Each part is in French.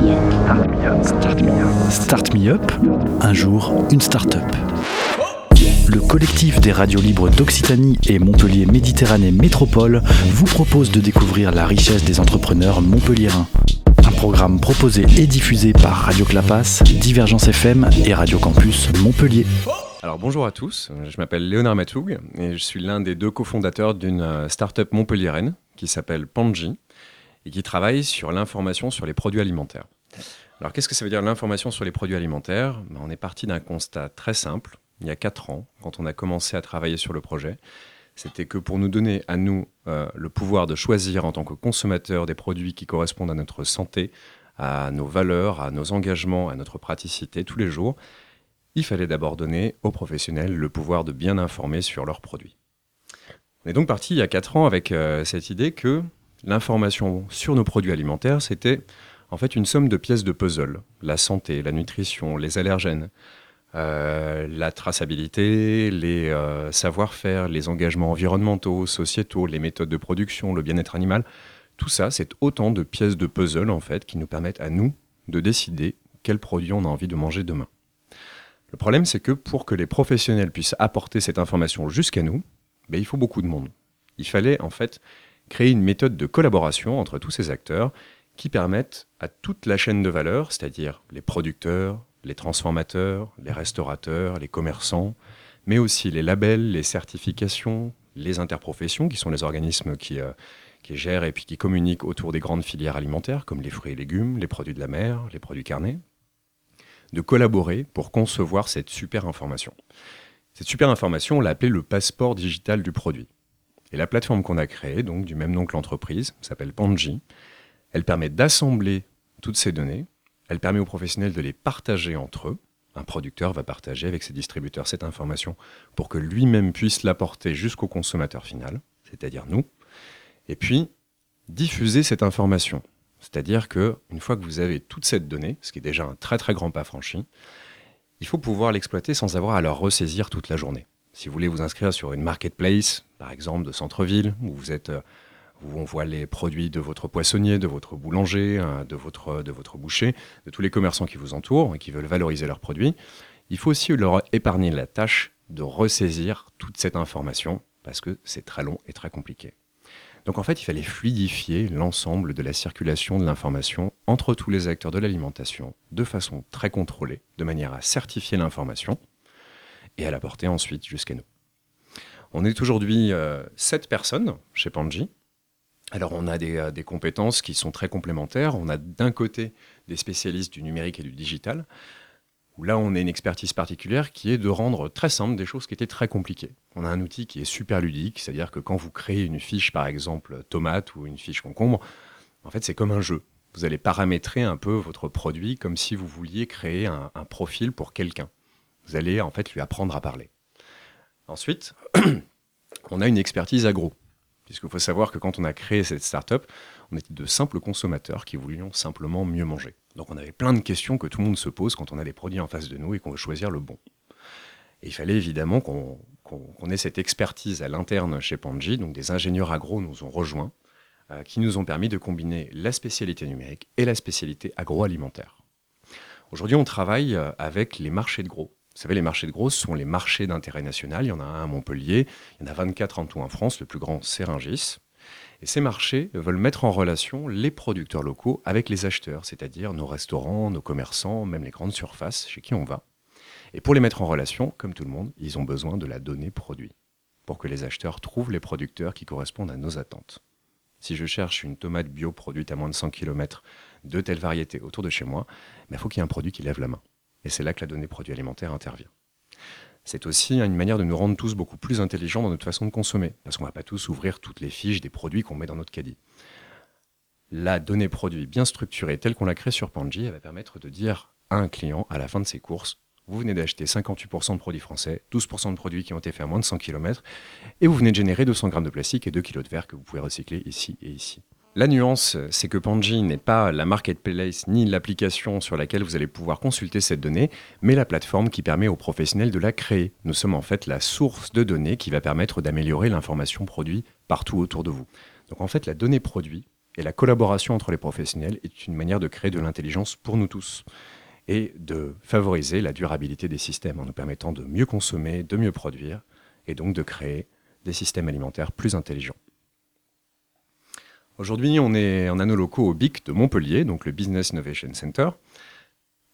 Start Me Up. Start Me Up. Un jour, une start-up. Le collectif des radios libres d'Occitanie et Montpellier Méditerranée Métropole vous propose de découvrir la richesse des entrepreneurs montpelliérains. Un programme proposé et diffusé par Radio Clapas, Divergence FM et Radio Campus Montpellier. Alors bonjour à tous, je m'appelle Léonard Matoug et je suis l'un des deux cofondateurs d'une euh, start-up montpelliéraine qui s'appelle Panji et qui travaille sur l'information sur les produits alimentaires. Alors qu'est-ce que ça veut dire l'information sur les produits alimentaires? Ben, On est parti d'un constat très simple, il y a 4 ans, quand on a commencé à travailler sur le projet. C'était que pour nous donner à nous euh, le pouvoir de choisir en tant que consommateurs des produits qui correspondent à notre santé, à nos valeurs, à nos engagements, à notre praticité tous les jours, il fallait d'abord donner aux professionnels le pouvoir de bien informer sur leurs produits. On est donc parti il y a 4 ans avec euh, cette idée que l'information sur nos produits alimentaires, c'était en fait une somme de pièces de puzzle. La santé, la nutrition, les allergènes, euh, la traçabilité, les euh, savoir-faire, les engagements environnementaux, sociétaux, les méthodes de production, le bien-être animal. Tout ça, c'est autant de pièces de puzzle en fait qui nous permettent à nous de décider quels produits on a envie de manger demain. Le problème, c'est que pour que les professionnels puissent apporter cette information jusqu'à nous, ben, il faut beaucoup de monde. Il fallait en fait créer une méthode de collaboration entre tous ces acteurs qui permettent à toute la chaîne de valeur, c'est-à-dire les producteurs, les transformateurs, les restaurateurs, les commerçants, mais aussi les labels, les certifications, les interprofessions, qui sont les organismes qui, euh, gèrent et qui communiquent autour des grandes filières alimentaires, comme les fruits et légumes, les produits de la mer, les produits carnés, de collaborer pour concevoir cette super information. Cette super information, on l'a appelée le passeport digital du produit. Et la plateforme qu'on a créée, donc du même nom que l'entreprise, s'appelle Panji, elle permet d'assembler toutes ces données, elle permet aux professionnels de les partager entre eux. Un producteur va partager avec ses distributeurs cette information pour que lui-même puisse l'apporter jusqu'au consommateur final, c'est-à-dire nous. Et puis, diffuser cette information. C'est-à-dire que une fois que vous avez toute cette donnée, ce qui est déjà un très très grand pas franchi, il faut pouvoir l'exploiter sans avoir à la ressaisir toute la journée. Si vous voulez vous inscrire sur une marketplace, par exemple de centre-ville, où vous êtes, euh, on voit les produits de votre poissonnier, de votre boulanger, hein, de votre, de votre boucher, de tous les commerçants qui vous entourent et qui veulent valoriser leurs produits, il faut aussi leur épargner la tâche de ressaisir toute cette information parce que c'est très long et très compliqué. Donc en fait, il fallait fluidifier l'ensemble de la circulation de l'information entre tous les acteurs de l'alimentation de façon très contrôlée, de manière à certifier l'information et à la porter ensuite jusqu'à nous. On est aujourd'hui euh, sept personnes chez Panji. Alors on a des, euh, des, compétences qui sont très complémentaires. On a d'un côté des spécialistes du numérique et du digital, là on a une expertise particulière qui est de rendre très simple des choses qui étaient très compliquées. On a un outil qui est super ludique, c'est-à-dire que quand vous créez une fiche par exemple tomate ou une fiche concombre, en fait c'est comme un jeu. Vous allez paramétrer un peu votre produit comme si vous vouliez créer un profil pour quelqu'un. Vous allez en fait lui apprendre à parler. Ensuite, on a une expertise agro. Puisqu'il faut savoir que quand on a créé cette start-up, on était de simples consommateurs qui voulions simplement mieux manger. Donc on avait plein de questions que tout le monde se pose quand on a des produits en face de nous et qu'on veut choisir le bon. Il fallait évidemment qu'on ait cette expertise à l'interne chez Panji, donc des ingénieurs agro nous ont rejoints, euh, qui nous ont permis de combiner la spécialité numérique et la spécialité agroalimentaire. Aujourd'hui, on travaille euh, avec les marchés de gros. Vous savez, les marchés de gros sont les marchés d'intérêt national. Il y en a un à Montpellier, il y en a 24 en tout en France, le plus grand c'est. Et ces marchés veulent mettre en relation les producteurs locaux avec les acheteurs, c'est-à-dire nos restaurants, nos commerçants, même les grandes surfaces chez qui on va. Et pour les mettre en relation, comme tout le monde, ils ont besoin de la donnée produit, pour que les acheteurs trouvent les producteurs qui correspondent à nos attentes. Si je cherche une tomate bio produite à moins de 100 km de telle variété autour de chez moi, il faut qu'il y ait un produit qui lève la main. Et c'est là que la donnée produit alimentaire intervient. C'est aussi une manière de nous rendre tous beaucoup plus intelligents dans notre façon de consommer, parce qu'on ne va pas tous ouvrir toutes les fiches des produits qu'on met dans notre caddie. La donnée produit bien structurée, telle qu'on l'a créée sur Panji, elle va permettre de dire à un client, à la fin de ses courses, vous venez d'acheter 58% de produits français, 12% de produits qui ont été faits à moins de 100 km, et vous venez de générer 200 grammes de plastique et 2 kg de verre que vous pouvez recycler ici et ici. La nuance, c'est que Panji n'est pas la marketplace ni l'application sur laquelle vous allez pouvoir consulter cette donnée, mais la plateforme qui permet aux professionnels de la créer. Nous sommes en fait la source de données qui va permettre d'améliorer l'information produit partout autour de vous. Donc en fait, la donnée produit, Et la collaboration entre les professionnels est une manière de créer de l'intelligence pour nous tous et de favoriser la durabilité des systèmes en nous permettant de mieux consommer, de mieux produire et donc de créer des systèmes alimentaires plus intelligents. Aujourd'hui, on est en anneau locaux au BIC de Montpellier, donc le Business Innovation Center,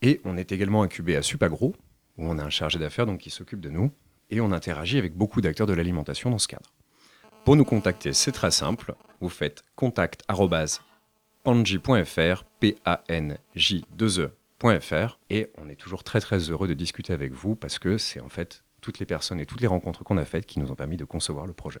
et on est également incubé à Supagro, où on a un chargé d'affaires qui s'occupe de nous, et on interagit avec beaucoup d'acteurs de l'alimentation dans ce cadre. Pour nous contacter, c'est très simple. Vous faites contact panji.fr, P-A-N-J-2-E.fr, et on est toujours très très heureux de discuter avec vous parce que c'est en fait toutes les personnes et toutes les rencontres qu'on a faites qui nous ont permis de concevoir le projet.